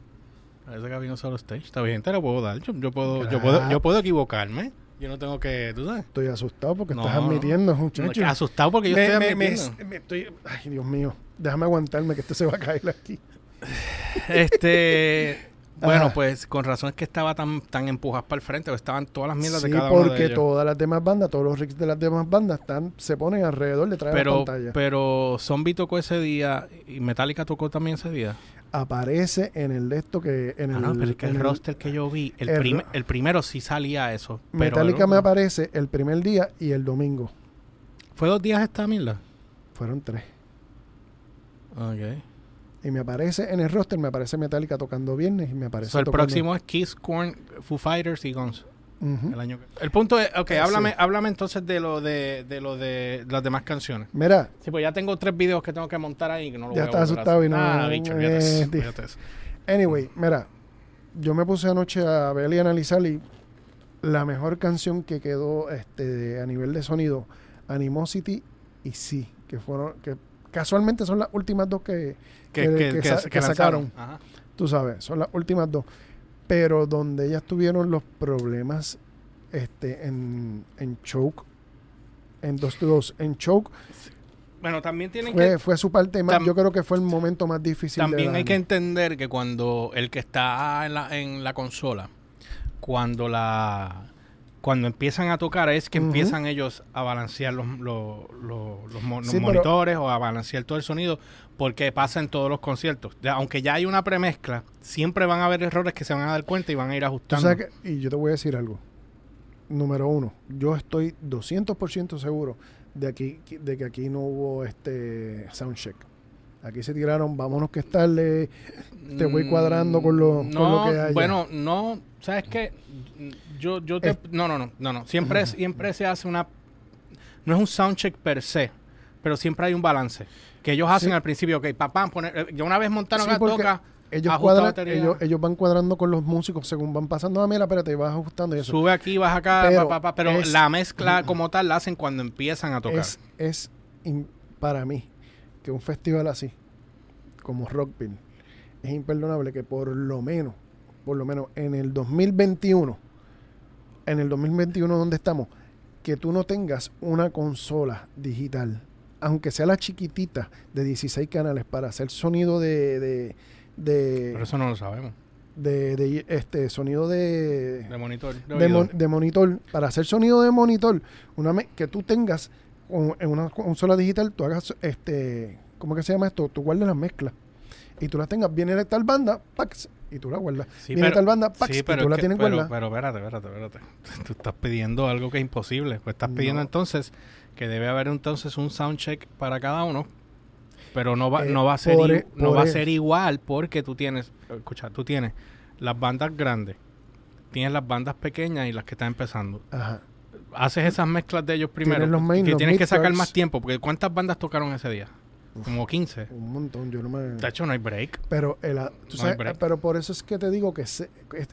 S1: Parece que había un solo stage. Está bien, te lo puedo dar. Yo, yo puedo, yo puedo, yo puedo equivocarme. Yo no tengo que, tú sabes.
S2: Estoy asustado porque
S1: No,
S2: estás admitiendo, muchacho.
S1: Asustado porque yo
S2: Me-
S1: estoy
S2: me- me-
S1: admitiendo.
S2: me estoy- Ay, Dios mío. Déjame aguantarme que esto se va a caer aquí.
S1: Este. Bueno, pues con razón es que estaba tan, tan empujadas para el frente, o estaban todas las mierdas
S2: Sí,
S1: de cada uno de
S2: porque
S1: ellos.
S2: todas las demás bandas, todos los rigs de las demás bandas están, se ponen alrededor detrás de la
S1: Pero,
S2: pantalla.
S1: pero Zombie tocó ese día y Metallica tocó también ese día.
S2: Aparece en el de esto que en
S1: Ah,
S2: el,
S1: no, pero es que el
S2: el-
S1: roster que yo vi, el,
S2: el
S1: prim- el primero sí salía eso. pero
S2: Metallica me aparece el primer día y el domingo.
S1: ¿Fue dos días esta mierda?
S2: Fueron tres.
S1: Ok.
S2: Y me aparece en el roster, me aparece Metallica tocando viernes y me aparece
S1: So, el
S2: tocando-
S1: próximo es Kiss, Korn, Foo Fighters y Guns. El, año que- el punto es, ok,
S2: Eh,
S1: háblame,
S2: sí.
S1: háblame entonces de lo de, de lo de las demás canciones.
S2: Mira,
S1: Sí, pues ya tengo tres videos que tengo que montar ahí que no lo
S2: Ya
S1: voy volver a
S2: asustado y no-
S1: Ah, bicho,
S2: eh,
S1: eso, eso.
S2: Anyway, mira, yo me puse anoche a ver y analizar y la mejor canción que quedó este, a nivel de sonido, Animosity y Sí, que fueron, que casualmente son las últimas dos que,
S1: Que,
S2: que-
S1: que-
S2: que
S1: que-
S2: sa-
S1: que
S2: que
S1: lanzaron.
S2: sacaron.
S1: Ajá.
S2: tú sabes, son las últimas dos. Pero donde ellas tuvieron los problemas este, en, en Choke, en 2 to 2, en Choke,
S1: Bueno, también tienen
S2: fue,
S1: que
S2: fue su parte más, yo creo que fue el momento más difícil de
S1: también hay que entender que cuando el que está en la, en la consola, cuando la cuando empiezan a tocar es que empiezan ellos a balancear los, los, los- los
S2: pero-
S1: monitores o a balancear todo el sonido porque pasa en todos los conciertos. Ya, aunque ya hay una premezcla, siempre van a haber errores que se van a dar cuenta y van a ir ajustando.
S2: que- y yo te voy a decir algo. Número uno, yo estoy 200% seguro de, aquí, de que aquí no hubo este soundcheck. Aquí se tiraron, vámonos que es tarde, te voy cuadrando con lo, con
S1: no,
S2: lo que haya.
S1: Bueno, no, ¿sabes qué? Yo, yo te-
S2: Es-
S1: no, no, no, no, no. Siempre, siempre se hace una, no es un soundcheck per se, pero siempre hay un balance. Que ellos hacen
S2: Sí.
S1: al principio, ok, papá, poner, eh, ya una vez montaron
S2: Sí, porque
S1: toca,
S2: ellos, cuadran, ellos, ellos van cuadrando con los músicos según van pasando. Ah, mira, espérate, vas ajustando y eso.
S1: sube aquí, baja acá,
S2: Pero
S1: pa, pa, pa, pero
S2: es-
S1: la mezcla como tal la hacen cuando empiezan a tocar.
S2: es es in- para mí que un festival así, como Rockville, es imperdonable que por lo menos, por lo menos en el 2021, en el 2021 donde estamos, que tú no tengas una consola digital, aunque sea la chiquitita de 16 canales para hacer sonido de, de, de,
S1: pero eso no lo sabemos.
S2: de- de- este sonido de,
S1: De monitor. De,
S2: de,
S1: oído.
S2: mon- de monitor, para hacer sonido de monitor, una que tú tengas en una consola digital, tú hagas este, ¿cómo que se llama esto? Tú guardes las mezclas y tú las tengas, viene de tal banda, pax, y tú la guardas.
S1: Sí,
S2: viene de tal banda, pax,
S1: sí,
S2: y
S1: pero
S2: tú la
S1: que-
S2: tienes
S1: pero,
S2: guardada.
S1: pero espérate, espérate, espérate. Tú estás pidiendo algo que es imposible. Pues estás pidiendo
S2: No.
S1: entonces que debe haber entonces un soundcheck para cada uno. Pero no va,
S2: Eh,
S1: no va a ser i-
S2: e-
S1: no va a
S2: e-
S1: ser igual porque tú tienes, escucha, tú tienes las bandas grandes, tienes las bandas pequeñas y las que están empezando.
S2: Ajá.
S1: Haces esas mezclas de ellos primero.
S2: los main,
S1: que
S2: los
S1: tienes que sacar más tiempo, porque ¿cuántas bandas tocaron ese día? Como 15.
S2: Un montón, yo no me...
S1: De hecho, no hay break.
S2: Pero, el, tú
S1: No hay
S2: sabes,
S1: break.
S2: pero por eso es que te digo que se-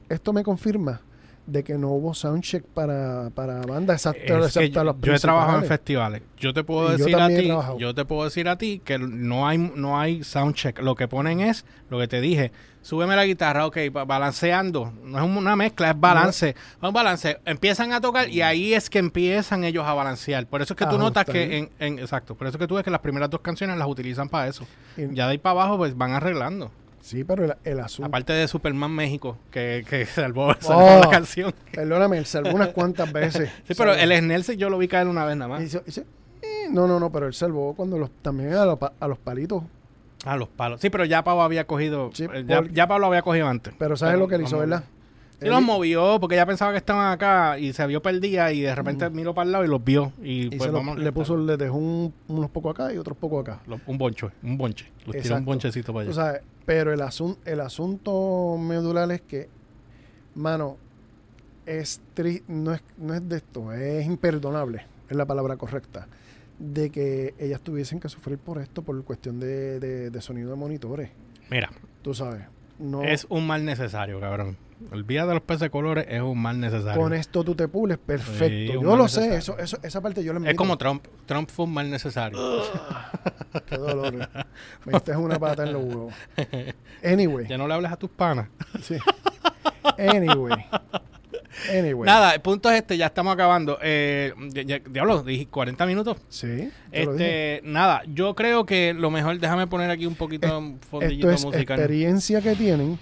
S2: esto me confirma de que no hubo soundcheck para, para banda, exacto,
S1: Es
S2: excepto a los
S1: yo he trabajado en festivales. Yo te puedo
S2: Y
S1: decir a ti, yo te puedo decir a ti que no hay no hay soundcheck. Lo que ponen es lo que te dije. Súbeme la guitarra, ok, ba- balanceando. No es una mezcla, es balance. Un balance. Empiezan a tocar y ahí es que empiezan ellos a balancear. Por eso es que tú notas que en, en- exacto, por eso es que tú ves que las primeras dos canciones las utilizan para eso.
S2: Y-
S1: Ya de ahí para abajo pues van arreglando.
S2: Sí, pero el, el asunto.
S1: Aparte de Superman México, que, que salvó, salvó
S2: Oh.
S1: la canción.
S2: Perdóname, él salvó unas cuantas veces.
S1: Sí, pero el Snelson yo lo vi caer una vez nada más.
S2: Eh, no, no, no, pero él salvó cuando los, también a los, pa- a los palitos.
S1: A los palos. Sí, pero ya Pablo había cogido.
S2: Sí,
S1: eh, ya,
S2: por-
S1: ya Pablo había cogido antes.
S2: Pero ¿sabes lo que él hizo, verdad?
S1: Sí, los movió porque ya pensaba que estaban acá y se vio perdida y de repente miró para el lado y los vio. Y,
S2: Y
S1: pues
S2: se lo-
S1: vamos.
S2: le puso, le dejó un- unos pocos acá y otros pocos acá.
S1: lo- un boncho, un bonche. Los tiró un bonchecito para allá.
S2: pero el, asun- el asunto medular es que, mano, es tri- no, es, no es de esto, es imperdonable, es la palabra correcta, de que ellas tuviesen que sufrir por esto, por cuestión de, de- de sonido de monitores.
S1: Mira,
S2: Tú sabes, no,
S1: es un mal necesario, cabrón. El día de los peces de colores es un mal necesario.
S2: con esto tú te pules,
S1: Sí,
S2: perfecto.
S1: un
S2: Yo lo sé, eso, eso, esa parte yo lo
S1: es como Trump. Trump fue un mal necesario.
S2: Qué dolor. Me diste una pata en los huevos. Anyway.
S1: ya no le hables a tus panas.
S2: Sí. Anyway. Anyway.
S1: Nada, el punto es este, ya estamos acabando. Eh, ya- ya- diablo, dije 40 minutos.
S2: Sí. te lo dije.
S1: Este, nada, yo creo que lo mejor, déjame poner aquí un poquito un
S2: Esto
S1: fondillito
S2: es
S1: musical.
S2: experiencia que tienen.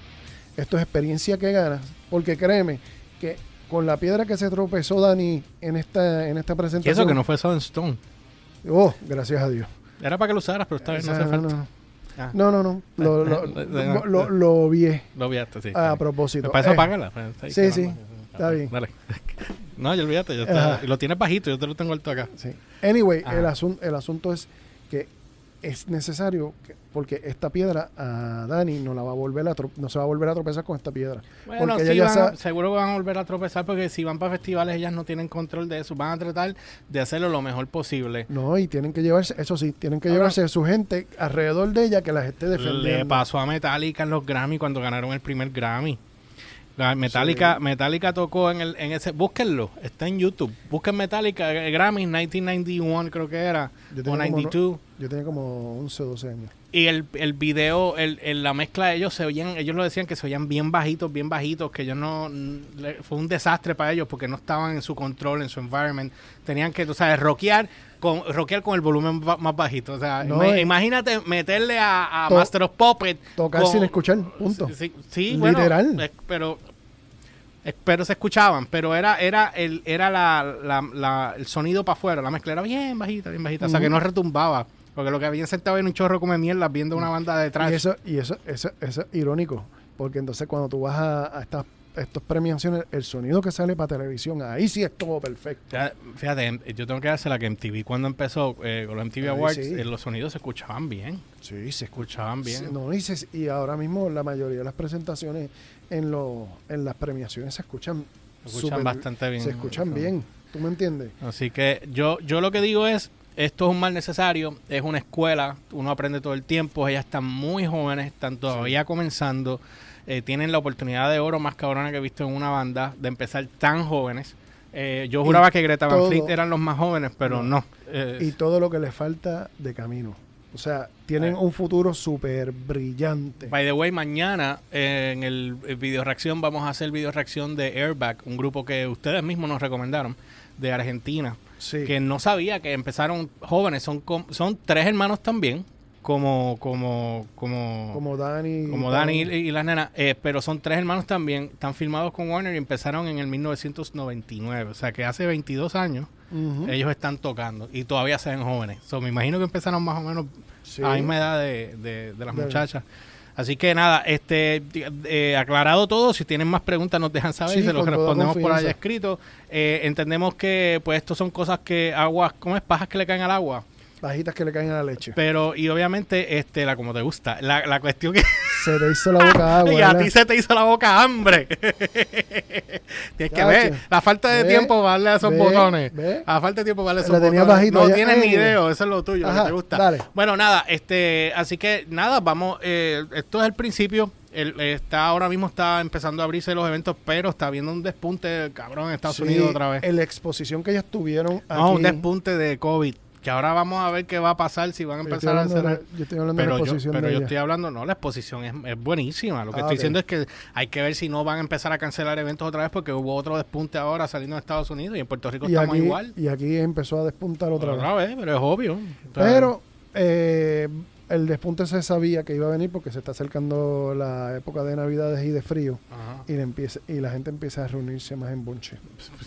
S2: Esto es experiencia que ganas. Porque créeme que con la piedra que se tropezó Dani en esta, en esta
S1: Y
S2: presentación.
S1: eso que no fue Southern Stone.
S2: Oh, gracias a Dios.
S1: Era para que lo usaras, pero esta vez no hace
S2: no,
S1: falta.
S2: no,
S1: Ah,
S2: no, no, no. Lo, lo, lo, lo, lo vi
S1: Lo olvidaste, sí.
S2: a propósito.
S1: Para eso
S2: Eh,
S1: págala. pues,
S2: sí, sí, está bien.
S1: Dale. No, ya olvídate. Ya está.
S2: Ajá.
S1: Y lo tienes bajito, yo te lo tengo alto acá.
S2: Sí. Anyway, el, asun- el asunto es que es necesario, que- porque esta piedra a Dani no la va a volver a no se va a volver a tropezar con esta piedra.
S1: Bueno,
S2: porque
S1: sí
S2: ella ya
S1: van-
S2: sa-
S1: seguro que van a volver a tropezar porque si van para festivales ellas no tienen control de eso. Van a tratar de hacerlo lo mejor posible.
S2: No, y tienen que llevarse, eso sí, tienen que
S1: Ahora-
S2: llevarse su gente alrededor de ella que las esté defendiendo.
S1: Le pasó a Metallica en los Grammy cuando ganaron el primer Grammy. Metallica, Metallica tocó en el en ese búsquenlo, está en YouTube. Busquen Metallica eh, Grammy 1991 creo que era
S2: Yo
S1: o
S2: tenía como
S1: 92
S2: Yo tenía como 11 o 12 años.
S1: y el, el video, el, el- la mezcla de ellos se oían, ellos lo decían que se oían bien bajitos, bien bajitos, que ellos no, fue un desastre para ellos porque no estaban en su control, en su environment. Tenían que, tú sabes, rockear con, rockear con el volumen más bajito. O sea,
S2: No, y-
S1: imagínate meterle a, a Master of Puppet.
S2: Tocar
S1: con-
S2: sin escuchar, punto.
S1: Sí, sí,
S2: Literal.
S1: eh, pero eh, pero se escuchaban, pero era era el era la, la- la- el sonido para afuera, la mezcla era bien bajita, bien bajita, o sea que no retumbaba, porque lo que habían sentado en un chorro come mierda viendo una banda detrás.
S2: Y eso, y eso, eso, eso es irónico, porque entonces cuando tú vas a, a estas, estas premiaciones, el sonido que sale para televisión, ahí sí es todo perfecto.
S1: Fíjate, em- yo tengo que dársela que MTV cuando empezó eh, con los MTV Awards,
S2: sí.
S1: eh, los sonidos se escuchaban bien,
S2: Sí, se
S1: escuchaban bien.
S2: Sí, No, y, se- y ahora mismo la mayoría de las presentaciones en, lo, en las premiaciones se escuchan,
S1: Se escuchan bastante bien.
S2: Se escuchan bien, ¿tú me entiendes?
S1: Así que yo, yo lo que digo es, esto es un mal necesario, es una escuela, uno aprende todo el tiempo, ellas están muy jóvenes, están todavía comenzando, eh, tienen la oportunidad de oro más cabrona que he visto en una banda, de empezar tan jóvenes. Eh, yo
S2: Y
S1: juraba que Greta Van Fleet eran los más jóvenes, pero no.
S2: No.
S1: Eh,
S2: Y todo lo que les falta de camino. O sea, tienen un futuro súper brillante.
S1: By the way, mañana eh, en el, el video reacción vamos a hacer video reacción de Airbag, un grupo que ustedes mismos nos recomendaron de Argentina,
S2: Sí.
S1: que no sabía que empezaron jóvenes, son son tres hermanos también, como como como
S2: como Dani.
S1: como Dani y, y las nenas, eh, pero son tres hermanos también, están filmados con Warner y empezaron en el 1999, o sea que hace 22 años ellos están tocando y todavía se ven jóvenes. So, me imagino que empezaron más o menos
S2: Sí.
S1: a la misma edad de, de- de las muchachas. Así que nada, este eh, aclarado todo, si tienen más preguntas nos dejan saber
S2: Sí,
S1: y se los respondemos por ahí escrito. Eh, entendemos que pues estos son cosas que aguas, ¿cómo es? Pajas que le caen al agua.
S2: Bajitas que le caen a la leche.
S1: Pero, y obviamente, este, la como te gusta, la, la cuestión que
S2: Se te hizo la boca agua.
S1: y a ti se te hizo la boca hambre. Tienes que ver la falta de
S2: Ve,
S1: tiempo darle a esos
S2: ve,
S1: botones.
S2: ve.
S1: A falta de tiempo darle a
S2: La
S1: esos botones.
S2: bajito
S1: no
S2: ya.
S1: tienes ni idea, eso es lo tuyo, lo
S2: Ajá,
S1: que te gusta.
S2: dale.
S1: Bueno, nada, este, así que nada, vamos, eh, esto es el principio. el- está ahora mismo está empezando a abrirse los eventos, pero está habiendo un despunte, cabrón, en Estados
S2: Sí,
S1: Unidos otra vez.
S2: La exposición que ellos tuvieron aquí.
S1: No, un despunte de COVID. Que ahora vamos a ver qué va a pasar si van a
S2: yo
S1: empezar a
S2: de
S1: hacer.
S2: la- yo estoy hablando de
S1: Pero,
S2: la
S1: yo,
S2: exposición
S1: pero
S2: de
S1: yo
S2: ella.
S1: estoy hablando, no, la exposición es, es buenísima. Lo que
S2: Ah,
S1: estoy diciendo es que hay que ver si no van a empezar a cancelar eventos otra vez porque hubo otro despunte ahora saliendo de Estados Unidos y en Puerto Rico
S2: y
S1: estamos
S2: aquí,
S1: igual.
S2: y aquí empezó a despuntar otra,
S1: Otra,
S2: vez.
S1: vez, pero es obvio.
S2: Pero eh, el despunte se sabía que iba a venir porque se está acercando la época de Navidades y de frío
S1: ajá.
S2: y, le empieza, y la gente empieza a reunirse más en bonche.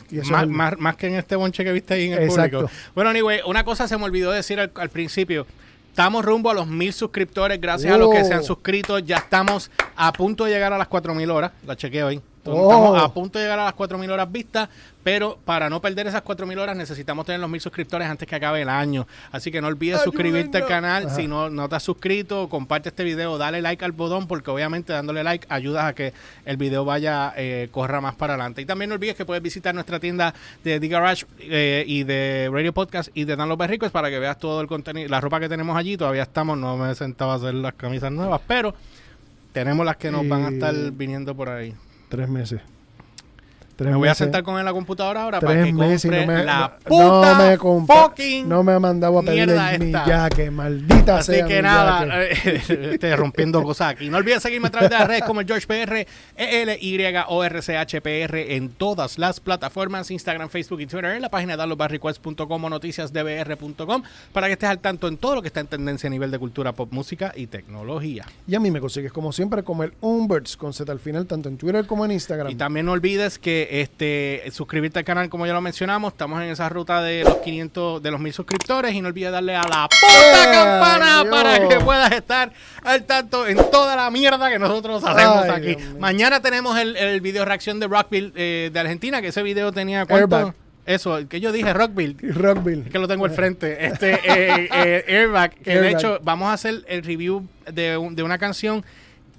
S2: Y eso
S1: Más,
S2: el-
S1: más- más que en este bonche que viste ahí en el
S2: Exacto.
S1: público. Bueno, anyway, una cosa se me olvidó decir al, al principio. Estamos rumbo a los mil suscriptores. Gracias a los que se han suscrito. Ya estamos a punto de llegar a las 4000 horas. La chequeo hoy.
S2: Oh.
S1: Estamos a punto de llegar a las 4000 horas vistas. Pero para no perder esas 4000 horas necesitamos tener los mil suscriptores antes que acabe el año. Así que no olvides suscribirte al canal.
S2: Ajá.
S1: Si no, no te has suscrito, comparte este video, dale like al botón porque obviamente dándole like ayudas a que el video vaya, eh, corra más para adelante. Y también no olvides que puedes visitar nuestra tienda de The Garage eh, y de Radio Podcast y de Dan López Ricos para que veas todo el contenido, la ropa que tenemos allí. Todavía estamos, no me he sentado a hacer las camisas nuevas, pero tenemos las que nos van a estar viniendo por ahí.
S2: Tres meses. Tres
S1: Me voy a sentar con él en la computadora ahora para que
S2: meses
S1: compre
S2: no me,
S1: la puta
S2: no me compra-
S1: fucking
S2: no me ha mandado a pedir mi yaque, maldita
S1: Así
S2: sea
S1: que
S2: mi
S1: nada, eh, estoy rompiendo cosas aquí. No olvides seguirme a través de las redes como el George PR, ELYORCHPR en todas las plataformas, Instagram, Facebook y Twitter, en la página dalosbarrequests.com o noticiasdbr.com para que estés al tanto en todo lo que está en tendencia a nivel de cultura, pop, música y tecnología.
S2: Y a mí me consigues como siempre como el Umberts con Z al final, tanto en Twitter como en Instagram.
S1: Y también no olvides que este suscribirte al canal, como ya lo mencionamos, estamos en esa ruta de los 500, de los 1000 suscriptores y no olvides darle a la puta
S2: ¡Eh,
S1: campana
S2: Dios!
S1: para que puedas estar al tanto en toda la mierda que nosotros hacemos
S2: Ay,
S1: aquí.
S2: Dios.
S1: Mañana tenemos el, el video reacción de Rockville eh, de Argentina, que ese video tenía cuánto? Eso, que yo dije Rockville.
S2: Rockville.
S1: Que lo tengo al frente. Este eh, eh, Airbag. Que de hecho, vamos a hacer el review de, un- de una canción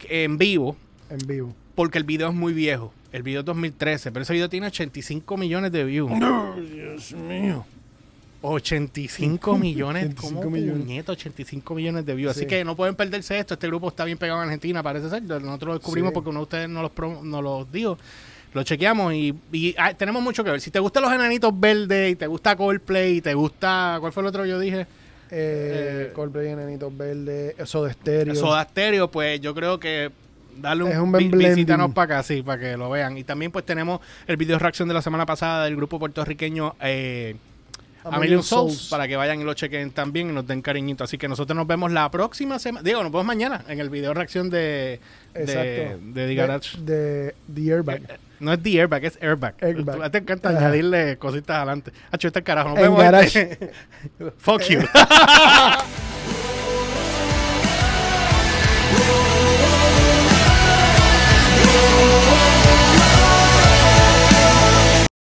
S1: en vivo
S2: En vivo.
S1: porque el video es muy viejo. El video es 2013, pero ese video tiene 85 millones de views.
S2: Dios mío.
S1: 85 millones,
S2: 85
S1: ¿cómo
S2: millones.
S1: puñeta? 85 millones de views. Así
S2: Sí.
S1: que no pueden perderse esto. Este grupo está bien pegado en Argentina, parece ser. Nosotros lo descubrimos
S2: Sí.
S1: porque uno de ustedes nos los, pro- nos los dijo. Lo chequeamos y, y, ah, tenemos mucho que ver. Si te gustan los enanitos verdes y te gusta Coldplay y te gusta... ¿Cuál fue el otro que yo dije?
S2: Eh,
S1: Eh,
S2: Coldplay, Enanitos Verdes, Soda Stereo.
S1: Soda Stereo, pues yo creo que darle un,
S2: Es un
S1: vi- visítanos para acá, sí, para que lo vean. Y también pues tenemos el video reacción de la semana pasada del grupo puertorriqueño eh, A Million Souls, para que vayan y lo chequen también y nos den cariñito. Así que nosotros nos vemos la próxima semana, digo, nos vemos mañana en el video reacción de, de, de The Garage.
S2: De, de The Airbag.
S1: Eh, No es The Airbag, es Airbag. Tú- Te encanta
S2: Ajá.
S1: añadirle cositas adelante. Hacho, este carajo. Nos
S2: En
S1: vemos.
S2: Garage.
S1: Fuck you.